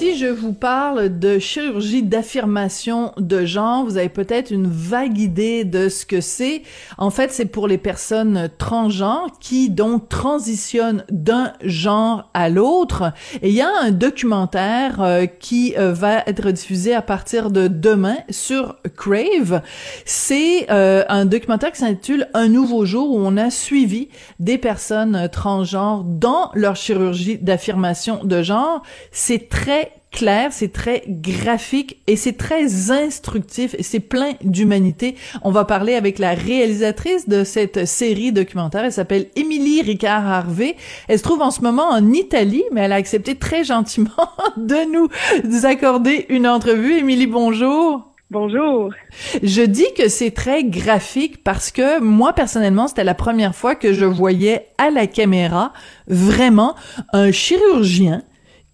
Si je vous parle de chirurgie d'affirmation de genre, vous avez peut-être une vague idée de ce que c'est. En fait, c'est pour les personnes transgenres qui donc transitionnent d'un genre à l'autre. Et il y a un documentaire euh, qui euh, va être diffusé à partir de demain sur Crave. C'est euh, un documentaire qui s'intitule Un nouveau jour où on a suivi des personnes transgenres dans leur chirurgie d'affirmation de genre. C'est très clair, c'est très graphique et c'est très instructif et c'est plein d'humanité. On va parler avec la réalisatrice de cette série documentaire. Elle s'appelle Émilie Ricard Harvey. Elle se trouve en ce moment en Italie, mais elle a accepté très gentiment de nous accorder une entrevue. Émilie, bonjour. Bonjour. Je dis que c'est très graphique parce que moi personnellement, c'était la première fois que je voyais à la caméra vraiment un chirurgien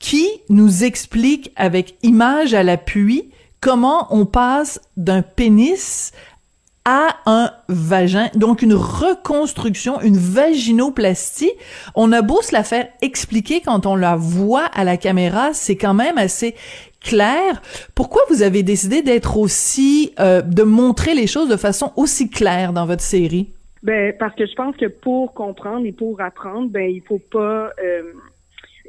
qui nous explique avec image à l'appui comment on passe d'un pénis à un vagin, donc une reconstruction, une vaginoplastie. On a beau se la faire expliquer quand on la voit à la caméra, c'est quand même assez clair. Pourquoi vous avez décidé d'être aussi, euh, de montrer les choses de façon aussi claire dans votre série? Ben parce que je pense que pour comprendre et pour apprendre, ben il faut pas euh,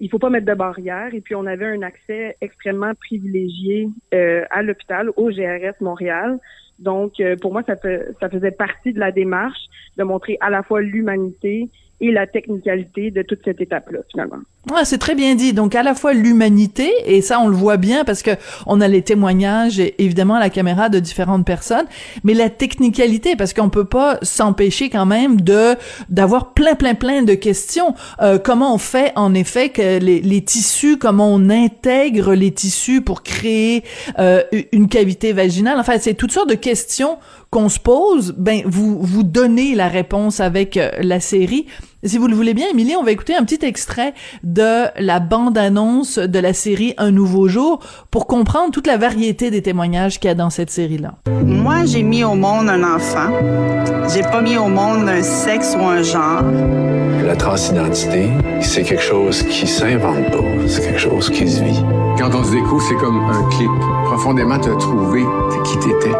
il faut pas mettre de barrière. Et puis, on avait un accès extrêmement privilégié euh, à l'hôpital, au GRS Montréal. Donc, euh, pour moi, ça, ça faisait partie de la démarche de montrer à la fois l'humanité et la technicalité de toute cette étape-là, finalement. Ouais, c'est très bien dit. Donc, à la fois l'humanité, et ça, on le voit bien parce que on a les témoignages, et évidemment, la caméra de différentes personnes, mais la technicalité, parce qu'on peut pas s'empêcher quand même de d'avoir plein, plein, plein de questions. Euh, comment on fait, en effet, que les, les, tissus, comment on intègre les tissus pour créer euh, une cavité vaginale? Enfin, c'est toutes sortes de questions qu'on se pose. Ben, vous vous donnez la réponse avec euh, la série. Si vous le voulez bien, Émilie, on va écouter un petit extrait de la bande-annonce de la série Un nouveau jour pour comprendre toute la variété des témoignages qu'il y a dans cette série-là. Moi, j'ai mis au monde un enfant. J'ai pas mis au monde un sexe ou un genre. La transidentité, c'est quelque chose qui s'invente pas. C'est quelque chose qui se vit. Quand on se découvre, c'est comme un clic. Profondément te trouver, qui t'étais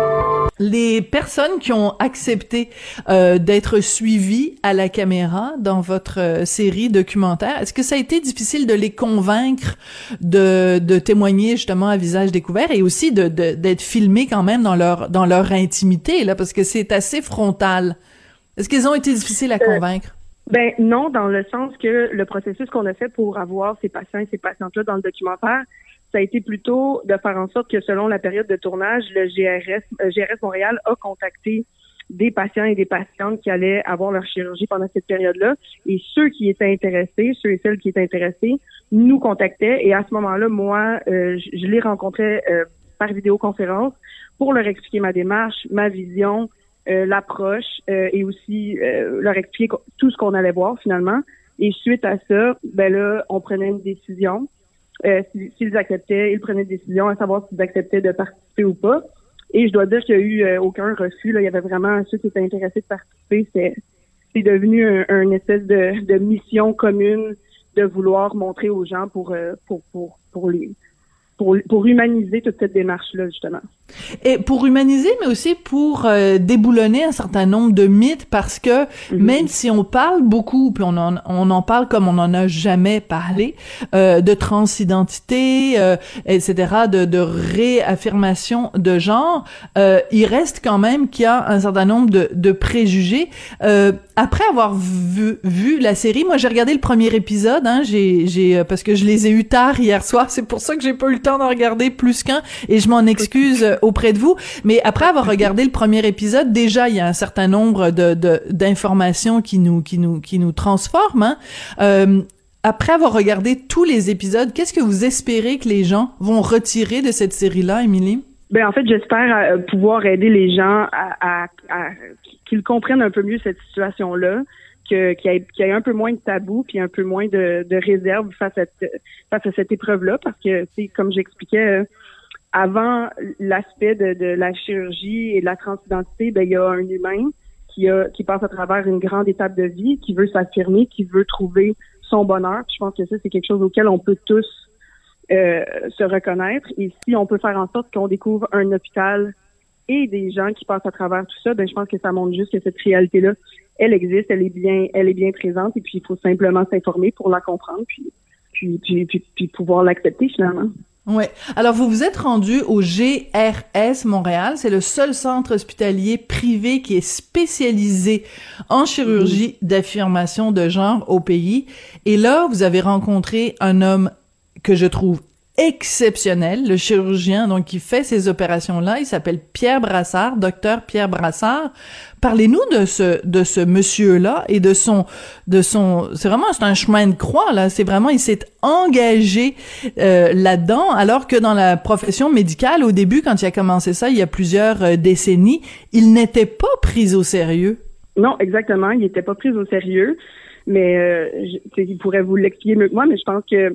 les personnes qui ont accepté euh, d'être suivies à la caméra dans votre euh, série documentaire, est-ce que ça a été difficile de les convaincre de, de témoigner justement à visage découvert et aussi de d'être filmés quand même dans leur dans leur intimité là parce que c'est assez frontal. Est-ce qu'ils ont été difficiles à euh, convaincre? Ben non, dans le sens que le processus qu'on a fait pour avoir ces patients et ces patientes-là dans le documentaire, ça a été plutôt de faire en sorte que selon la période de tournage, le GRS, euh, GRS Montréal a contacté des patients et des patientes qui allaient avoir leur chirurgie pendant cette période-là. Et ceux qui étaient intéressés, ceux et celles qui étaient intéressés, nous contactaient. Et à ce moment-là, moi, euh, je, les rencontrais euh, par vidéoconférence pour leur expliquer ma démarche, ma vision, l'approche et aussi leur expliquer tout ce qu'on allait voir finalement. Et suite à ça, ben là, on prenait une décision euh, s'ils acceptaient, ils prenaient une décision à savoir s'ils acceptaient de participer ou pas. Et je dois dire qu'il n'y a eu euh, aucun refus. Là. Il y avait vraiment ceux qui étaient intéressés de participer. C'est, devenu un, espèce de, de, mission commune de vouloir montrer aux gens pour, euh, pour, pour, pour les pour, pour humaniser toute cette démarche-là, justement. Et pour humaniser, mais aussi pour euh, déboulonner un certain nombre de mythes, parce que mhm. même si on parle beaucoup, puis on en, on en parle comme on n'en a jamais parlé, euh, de transidentité, euh, etc., de, de réaffirmation de genre, euh, il reste quand même qu'il y a un certain nombre de, de préjugés. Euh, après avoir vu, vu la série, moi j'ai regardé le premier épisode, hein, j'ai, j'ai, parce que je les ai eu tard hier soir, c'est pour ça que j'ai pas eu le temps d'en regarder plus qu'un, et je m'en excuse auprès de vous. Mais après avoir regardé le premier épisode, déjà il y a un certain nombre de d'informations qui nous qui nous qui nous transforment. Hein. Euh, après avoir regardé tous les épisodes, qu'est-ce que vous espérez que les gens vont retirer de cette série-là, Émilie? Ben en fait, j'espère euh, pouvoir aider les gens à, qu'ils comprennent un peu mieux cette situation-là, qu'il y, ait, un peu moins de tabou puis un peu moins de, de réserve face à, face à cette épreuve-là, parce que c'est comme j'expliquais, euh, avant l'aspect de, de, la chirurgie et de la transidentité, ben il y a un humain qui a qui passe à travers une grande étape de vie, qui veut s'affirmer, qui veut trouver son bonheur. je pense que ça c'est quelque chose auquel on peut tous euh, se reconnaître. Et si on peut faire en sorte qu'on découvre un hôpital et des gens qui passent à travers tout ça, ben je pense que ça montre juste que cette réalité-là, elle existe, elle est bien, elle est bien présente. Et puis il faut simplement s'informer pour la comprendre, puis puis, puis, puis pouvoir l'accepter finalement. Ouais. Alors vous vous êtes rendu au GRS Montréal, c'est le seul centre hospitalier privé qui est spécialisé en chirurgie d'affirmation de genre au pays. Et là, vous avez rencontré un homme que je trouve exceptionnel, le chirurgien donc qui fait ces opérations-là, il s'appelle Pierre Brassard, docteur Pierre Brassard. Parlez-nous de ce de ce monsieur-là et de son de son c'est vraiment c'est un chemin de croix là, c'est vraiment il s'est engagé euh, là-dedans alors que dans la profession médicale au début quand il a commencé ça il y a plusieurs euh, décennies, il n'était pas pris au sérieux. Non, exactement, il n'était pas pris au sérieux, mais euh, il pourrait vous l'expliquer mieux que moi, mais je pense que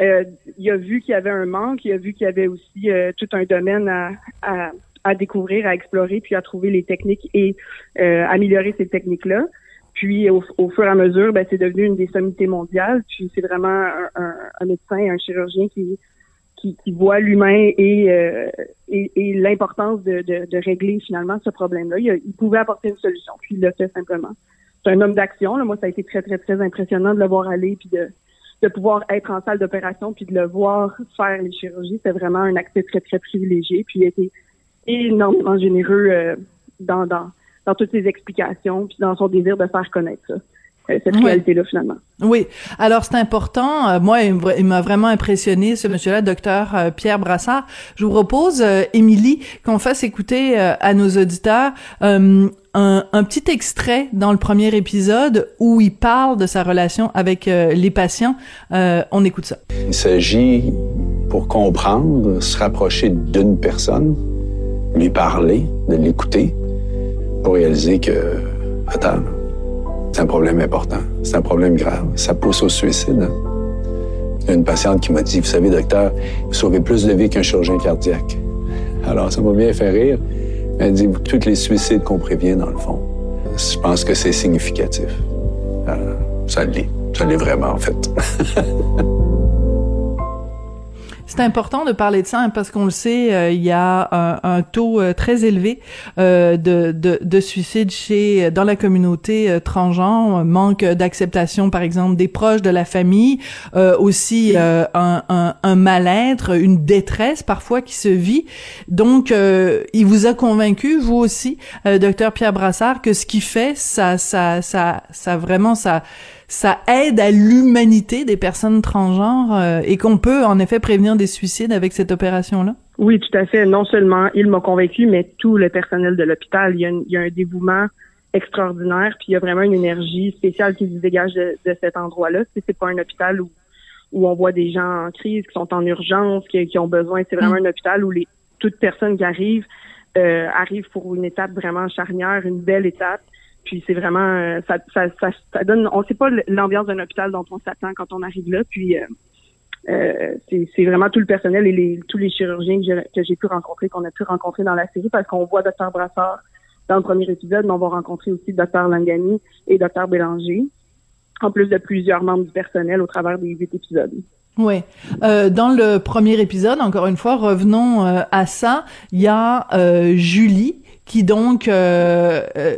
euh, il a vu qu'il y avait un manque, il a vu qu'il y avait aussi euh, tout un domaine à, à, à, découvrir, à explorer, puis à trouver les techniques et euh, améliorer ces techniques-là. Puis au, au, fur et à mesure, ben, c'est devenu une des sommités mondiales. Puis c'est vraiment un, un, médecin, un chirurgien qui, qui, qui voit l'humain et, euh, et, et l'importance de, de, de, régler finalement ce problème-là. Il, il, pouvait apporter une solution, puis il l'a fait simplement. C'est un homme d'action. Moi, ça a été très, très, très impressionnant de le voir aller, puis de, de pouvoir être en salle d'opération puis de le voir faire les chirurgies, c'est vraiment un accès très, très privilégié. Puis il été énormément généreux euh, dans, dans, dans toutes ses explications puis dans son désir de faire connaître ça euh, cette réalité-là, finalement. Oui. Alors, c'est important. Euh, moi, il m'a vraiment impressionné, ce monsieur-là, docteur Pierre Brassard. Je vous propose, Émilie, qu'on fasse écouter à nos auditeurs un, un, petit extrait dans le premier épisode où il parle de sa relation avec euh, les patients. Euh, on écoute ça. Il s'agit, pour comprendre, se rapprocher d'une personne, lui parler, de l'écouter, pour réaliser que, attends, c'est un problème important, c'est un problème grave, ça pousse au suicide. Hein. Une patiente qui m'a dit, vous savez, docteur, vous sauvez plus de vies qu'un chirurgien cardiaque. Alors, ça m'a bien fait rire. Elle dit tous les suicides qu'on prévient, dans le fond. Je pense que c'est significatif. Euh, ça l'est. Ça l'est vraiment, en fait. C'est important de parler de ça hein, parce qu'on le sait, euh, il y a un, un taux euh, très élevé euh, de, de, de suicides chez dans la communauté transgenre, manque d'acceptation par exemple des proches de la famille, aussi un, un, un mal-être, une détresse parfois qui se vit. Donc, il vous a convaincu, vous aussi, docteur Pierre Brassard, que ce qu'il fait, ça, ça, ça, ça vraiment ça ça aide à l'humanité des personnes transgenres euh, et qu'on peut en effet prévenir des suicides avec cette opération-là? Oui, tout à fait. Non seulement il m'a convaincu, mais tout le personnel de l'hôpital. Il, il, y a un dévouement extraordinaire, puis il y a vraiment une énergie spéciale qui se dégage de, cet endroit-là. C'est pas un hôpital où, où on voit des gens en crise, qui sont en urgence, qui, qui ont besoin. C'est vraiment mm. un hôpital où les toute personne qui arrive euh, arrive pour une étape vraiment charnière, une belle étape. Puis c'est vraiment euh, ça, ça, ça, donne on sait pas l'ambiance d'un hôpital dont on s'attend quand on arrive là. Puis euh, euh c'est vraiment tout le personnel et les, tous les chirurgiens que j'ai pu rencontrer, qu'on a pu rencontrer dans la série, parce qu'on voit Dr Brassard dans le premier épisode, mais on va rencontrer aussi Dr Langani et Dr Bélanger, en plus de plusieurs membres du personnel au travers des huit épisodes. Oui. Euh, dans le premier épisode, encore une fois, revenons euh, à ça, il y a euh, Julie qui donc euh, euh,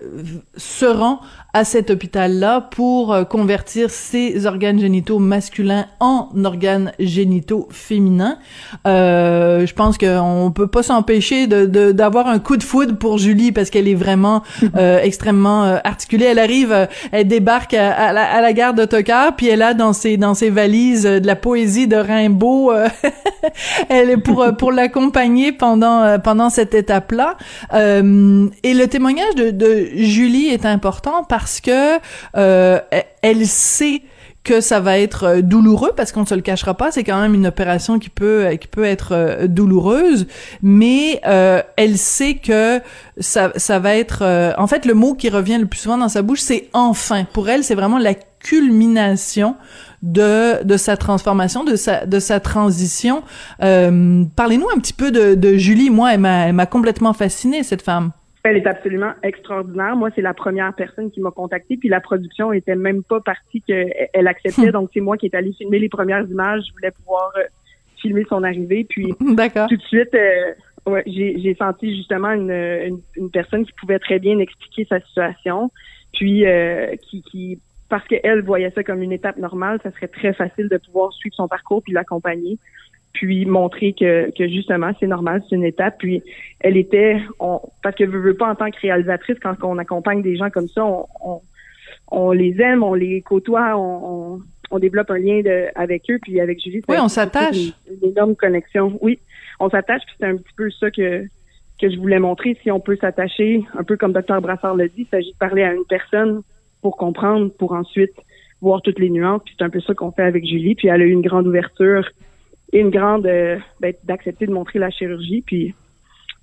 se rend à cet hôpital-là pour euh, convertir ses organes génitaux masculins en organes génitaux féminins. Euh, je pense qu'on peut pas s'empêcher de d'avoir un coup de foudre pour Julie parce qu'elle est vraiment euh, extrêmement euh, articulée. Elle arrive, elle débarque à, la, à la, gare d'autocar, puis elle a dans ses dans ses valises de la poésie de Rimbaud. elle est pour pour l'accompagner pendant pendant cette étape-là. et le témoignage de, de Julie est important parce que euh, elle sait que ça va être euh, douloureux parce qu'on ne se le cachera pas, c'est quand même une opération qui peut qui peut être euh, douloureuse, mais elle sait que ça ça va être en fait le mot qui revient le plus souvent dans sa bouche, c'est enfin. Pour elle, c'est vraiment la culmination de de sa transformation, de sa de sa transition. Euh, Parlez-nous un petit peu de, de Julie. Moi, elle m'a complètement fascinée cette femme. Elle est absolument extraordinaire. Moi, c'est la première personne qui m'a contactée, puis la production était même pas partie qu'elle acceptait. Donc, c'est moi qui est allée filmer les premières images. Je voulais pouvoir euh, filmer son arrivée, puis tout de suite, euh, ouais, j'ai senti justement une, une, une, personne qui pouvait très bien expliquer sa situation, puis euh, qui, qui parce qu'elle voyait ça comme une étape normale, ça serait très facile de pouvoir suivre son parcours puis l'accompagner, puis montrer que, que justement c'est normal, c'est une étape. Puis elle était, on, parce que je veux pas en tant que réalisatrice quand on accompagne des gens comme ça, on, on, on les aime, on les côtoie, on, on, développe un lien de, avec eux. Puis avec Julie, oui, on s'attache. Une, une, énorme connexion. Oui, on s'attache. Puis c'est un petit peu ça que que je voulais montrer. Si on peut s'attacher, un peu comme Dr Brassard l'a dit, il s'agit de parler à une personne pour comprendre, pour ensuite voir toutes les nuances. Puis c'est un peu ça qu'on fait avec Julie. Puis elle a eu une grande ouverture et une grande euh, ben, d'accepter de montrer la chirurgie. Puis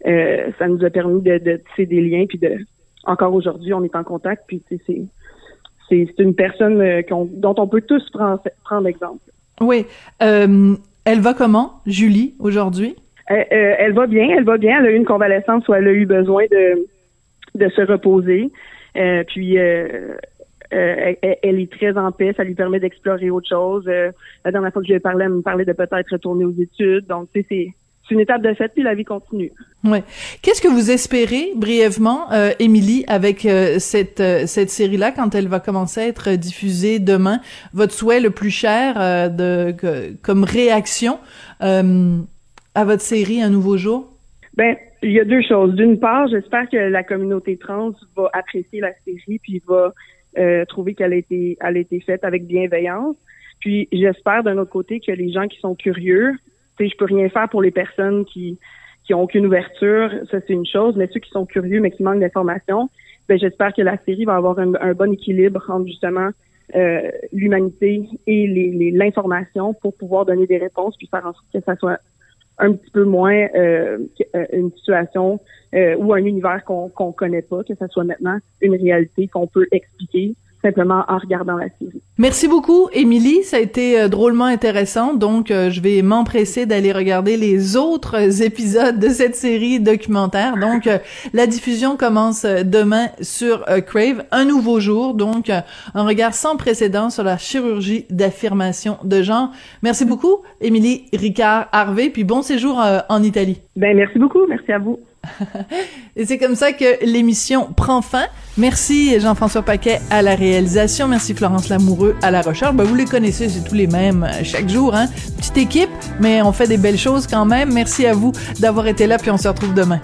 euh, ça nous a permis de, de tisser des liens. Puis de encore aujourd'hui, on est en contact. Puis c'est c'est une personne euh, dont on peut tous prendre, prendre exemple. Oui. Elle va comment, Julie, aujourd'hui? Elle va bien, elle va bien. Elle a eu une convalescence où elle a eu besoin de, de se reposer. Euh, puis euh, euh, elle, est très en paix, ça lui permet d'explorer autre chose. la dernière fois que je lui ai parlé, elle me parlait de peut-être retourner aux études. Donc, tu sais, c'est une étape de fait, puis la vie continue. Ouais. Qu'est-ce que vous espérez brièvement, Émilie, avec cette cette série-là quand elle va commencer à être diffusée demain? Votre souhait le plus cher de comme réaction à votre série Un nouveau jour? Ben, il y a deux choses. D'une part, j'espère que la communauté trans va apprécier la série puis va euh, trouver qu'elle a été elle a été faite avec bienveillance. Puis j'espère d'un autre côté que les gens qui sont curieux, tu sais, je peux rien faire pour les personnes qui qui ont aucune ouverture, ça c'est une chose, mais ceux qui sont curieux mais qui manquent d'informations, ben j'espère que la série va avoir un, bon équilibre entre justement euh, l'humanité et l'information pour pouvoir donner des réponses puis faire en sorte que ça soit un petit peu moins euh, euh, une situation euh, ou un univers qu'on qu'on connaît pas, que ça soit maintenant une réalité qu'on peut expliquer simplement en regardant la série. Merci beaucoup, Émilie. Ça a été euh, drôlement intéressant. Donc, euh, je vais m'empresser d'aller regarder les autres épisodes de cette série documentaire. Donc, euh, la diffusion commence demain sur Crave, un nouveau jour. Donc, un regard sans précédent sur la chirurgie d'affirmation de genre. Merci beaucoup, Émilie Ricard Harvey. Puis bon séjour en Italie. Ben, merci beaucoup. Merci à vous. Et c'est comme ça que l'émission prend fin. Merci Jean-François Paquet à la réalisation. Merci Florence Lamoureux à la recherche. Ben, vous les connaissez, c'est tous les mêmes euh, chaque jour. Hein? Petite équipe, mais on fait des belles choses quand même. Merci à vous d'avoir été là, puis on se retrouve demain.